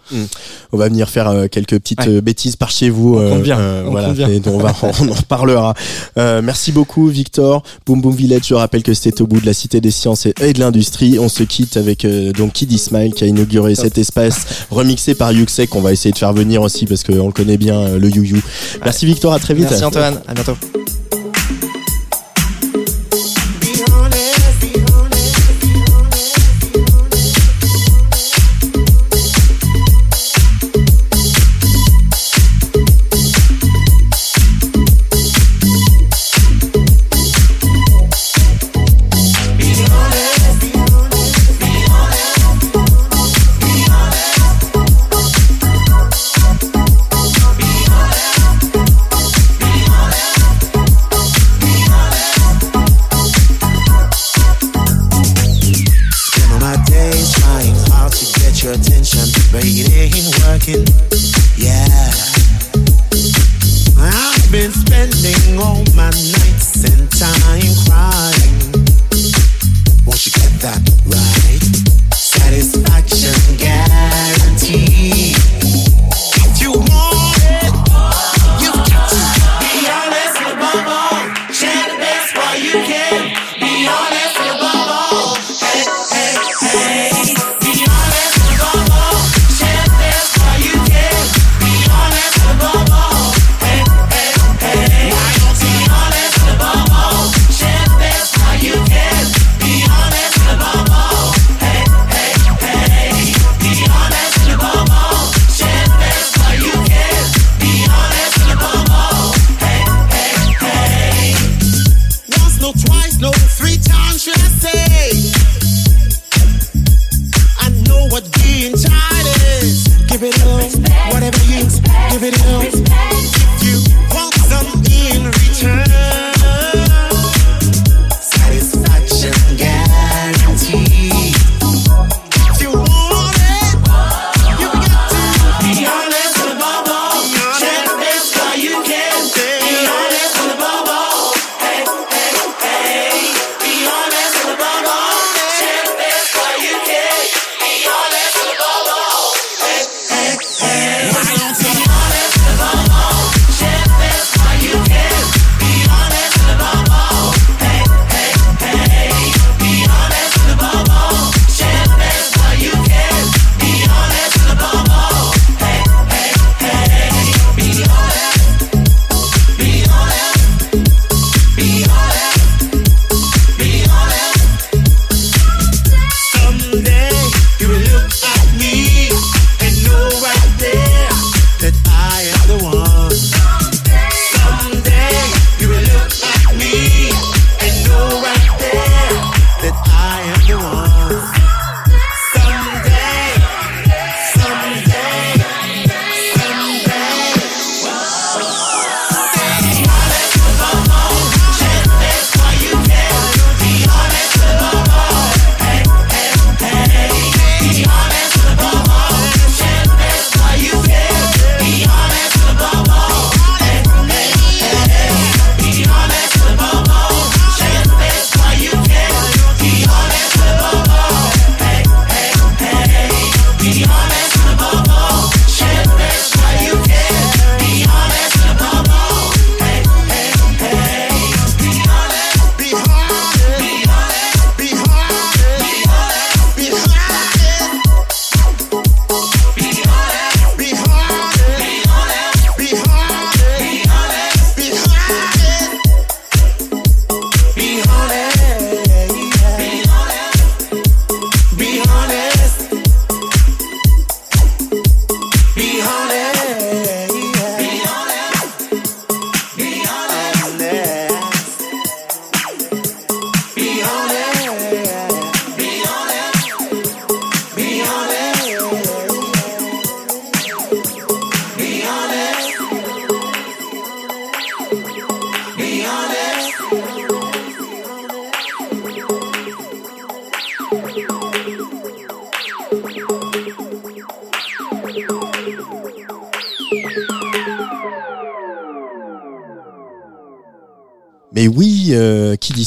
Speaker 3: On va venir faire euh, quelques petites
Speaker 9: Ouais.
Speaker 3: euh, bêtises par chez vous.
Speaker 9: On compte bien, on
Speaker 3: voilà,
Speaker 9: compte bien.
Speaker 3: et on, va, on en reparlera. Euh, merci beaucoup, Victor. Boom Boom Village, je rappelle que c'était au bout de la Cité des Sciences et, et de l'Industrie. On se quitte avec euh, donc Kid Smile qui a inauguré cet espace remixé par Yuxek. qu'on va essayer de faire venir aussi parce qu'on le connaît bien, euh, le You You. Merci, Victor. À très vite.
Speaker 9: Merci Antoine, à bientôt.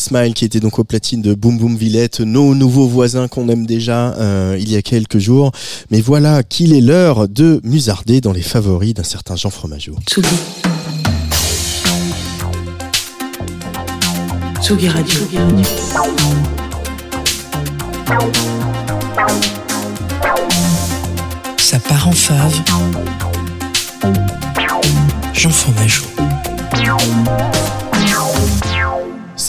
Speaker 3: Smile qui était donc au platine de Boom Boom Villette, nos nouveaux voisins qu'on aime déjà euh, il y a quelques jours. Mais voilà qu'il est l'heure de musarder dans les favoris d'un certain Jean Fromageau.
Speaker 2: Tsugi. Tsugi Radio. Ça part en fave. Jean Fromageau.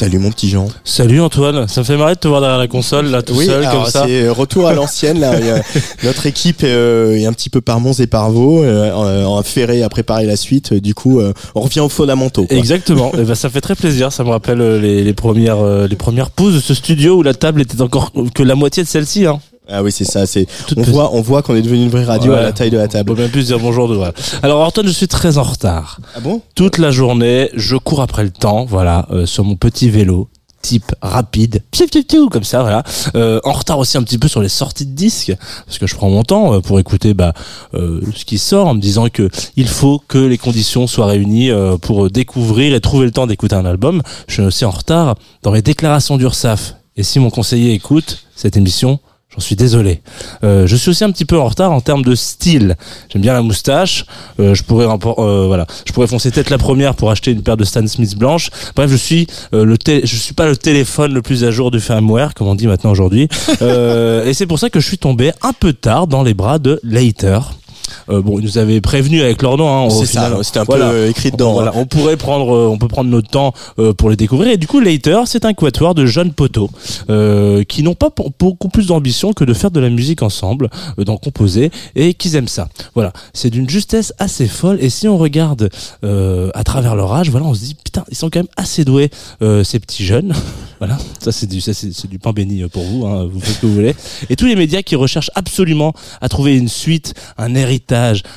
Speaker 3: Salut mon petit Jean.
Speaker 10: Salut Antoine, ça me fait marrer de te voir derrière la console là tout
Speaker 3: oui,
Speaker 10: seul
Speaker 3: alors
Speaker 10: comme ça.
Speaker 3: c'est euh, retour à l'ancienne là. Notre équipe euh, est un petit peu par Mons et par Vaux, euh, ferré à préparer la suite. Du coup, euh, on revient aux fondamentaux. quoi.
Speaker 10: Exactement. Eh ben, ça fait très plaisir. Ça me rappelle euh, les, les premières euh, les premières pauses de ce studio où la table était encore que la moitié de celle-ci. Hein.
Speaker 3: Ah oui, c'est ça. C'est on voit, on voit qu'on est devenu une vraie radio
Speaker 10: Ouais.
Speaker 3: à la taille de la
Speaker 10: On
Speaker 3: table.
Speaker 10: peut même plus dire bonjour de voilà. Alors Antoine, je suis très en retard.
Speaker 3: Ah bon?
Speaker 10: Toute la journée, je cours après le temps, voilà, euh, sur mon petit vélo type rapide, comme ça, voilà. Euh, en retard aussi un petit peu sur les sorties de disques, parce que je prends mon temps euh, pour écouter bah, euh, ce qui sort, en me disant que il faut que les conditions soient réunies euh, pour découvrir et trouver le temps d'écouter un album. Je suis aussi en retard dans mes déclarations d'URSAF. Et si mon conseiller écoute cette émission, J'en suis désolé. Euh, je suis aussi un petit peu en retard en termes de style. J'aime bien la moustache. Euh, je pourrais euh, voilà, je pourrais foncer tête la première pour acheter une paire de Stan Smith blanche. Bref, je suis euh, le je suis pas le téléphone le plus à jour du firmware, comme on dit maintenant aujourd'hui. Euh, et c'est pour ça que je suis tombé un peu tard dans les bras de Later. Euh, bon, ils nous avaient prévenu avec leur nom. Hein,
Speaker 3: C'est ça, c'était un
Speaker 10: Voilà.
Speaker 3: peu écrit dedans.
Speaker 10: Voilà,
Speaker 3: hein.
Speaker 10: on pourrait prendre, euh, on peut prendre notre temps euh, pour les découvrir. Et du coup, Later, c'est un quatuor de jeunes poteaux euh, qui n'ont pas beaucoup plus d'ambition que de faire de la musique ensemble, euh, d'en composer, et qu'ils aiment ça. Voilà, c'est d'une justesse assez folle. Et si on regarde euh, à travers leur âge, voilà, on se dit putain, ils sont quand même assez doués euh, ces petits jeunes. voilà, ça c'est du, ça c'est du pain béni pour vous. Hein, vous faites ce que vous voulez. Et tous les médias qui recherchent absolument à trouver une suite, un héritage,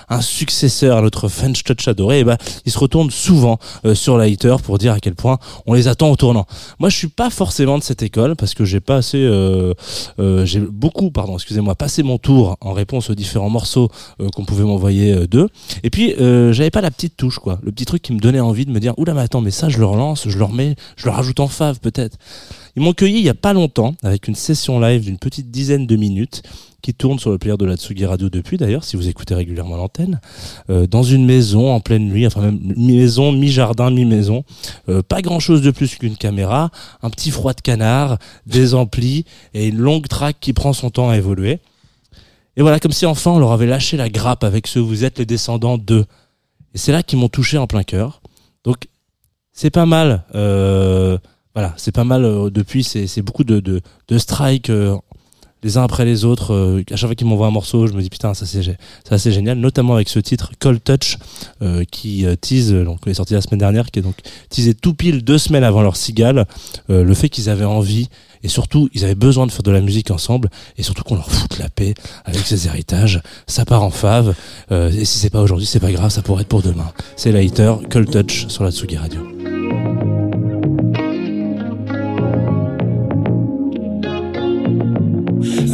Speaker 10: un successeur à notre French Touch adoré, et ben ils se retournent souvent euh, sur la pour dire à quel point on les attend au tournant. Moi, je suis pas forcément de cette école parce que j'ai pas assez, euh, euh, j'ai beaucoup, pardon, excusez-moi, passé mon tour en réponse aux différents morceaux qu'on pouvait m'envoyer d'eux. Et puis, j'avais pas la petite touche, quoi, le petit truc qui me donnait envie de me dire, oula, mais attends, mais ça, je le relance, je le remets, je le rajoute en fave peut-être. Ils m'ont cueilli il y a pas longtemps avec une session live d'une petite dizaine de minutes qui tourne sur le player de la Tsugi Radio depuis d'ailleurs, si vous écoutez régulièrement l'antenne, euh, dans une maison en pleine nuit, enfin même mi-maison, mi-jardin, mi-maison, euh, pas grand chose de plus qu'une caméra, un petit froid de canard, des amplis et une longue track qui prend son temps à évoluer. Et voilà, comme si enfin on leur avait lâché la grappe avec ce vous êtes les descendants de. Et c'est là qu'ils m'ont touché en plein cœur. Donc c'est pas mal. Euh, voilà, c'est pas mal euh, depuis. C'est beaucoup de, de, strikes euh, les uns après les autres. euh, à chaque fois qu'ils m'envoient un morceau, je me dis putain, ça c'est c'est génial. Notamment avec ce titre Cold Touch euh, qui tease, donc est sorti la semaine dernière, qui est donc teasé tout pile deux semaines avant leur cigale. le fait qu'ils avaient envie et surtout ils avaient besoin de faire de la musique ensemble et surtout qu'on leur foute la paix avec ces héritages. Ça part en fave. et si c'est pas aujourd'hui, c'est pas grave, ça pourrait être pour demain. C'est Later, Cold Touch sur la Tsugi Radio.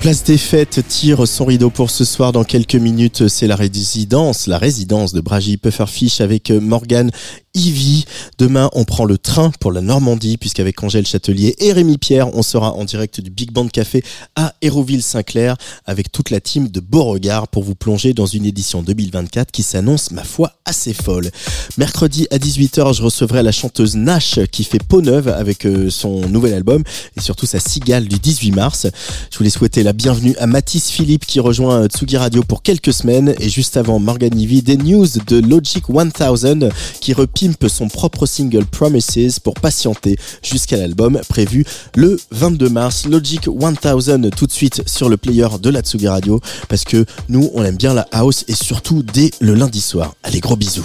Speaker 3: Place des fêtes tire son rideau pour ce soir. Dans quelques minutes, c'est la résidence, la résidence de Bragi Pufferfish avec Morgan Ivy. Demain, on prend le train pour la Normandie, puisqu'avec Angèle Châtelier et Rémi Pierre, on sera en direct du Big Band Café à Hérouville-Saint-Clair avec toute la team de Beauregard pour vous plonger dans une édition 2024 qui s'annonce, ma foi, assez folle. Mercredi à 18h, je recevrai la chanteuse Nash qui fait peau neuve avec euh, son nouvel album et surtout sa cigale du 18 mars. Je voulais souhaiter la bienvenue à Mathis Philippe qui rejoint euh, Tsugi Radio pour quelques semaines et juste avant Morgan Ivy, des news de Logic 1000 qui repimpe son propre single Promises pour patienter jusqu'à l'album prévu le 22 mars. Logic 1000 tout de suite sur le player de la Tsugi Radio parce que nous on aime bien la house et surtout dès le lundi soir. Allez gros bisous.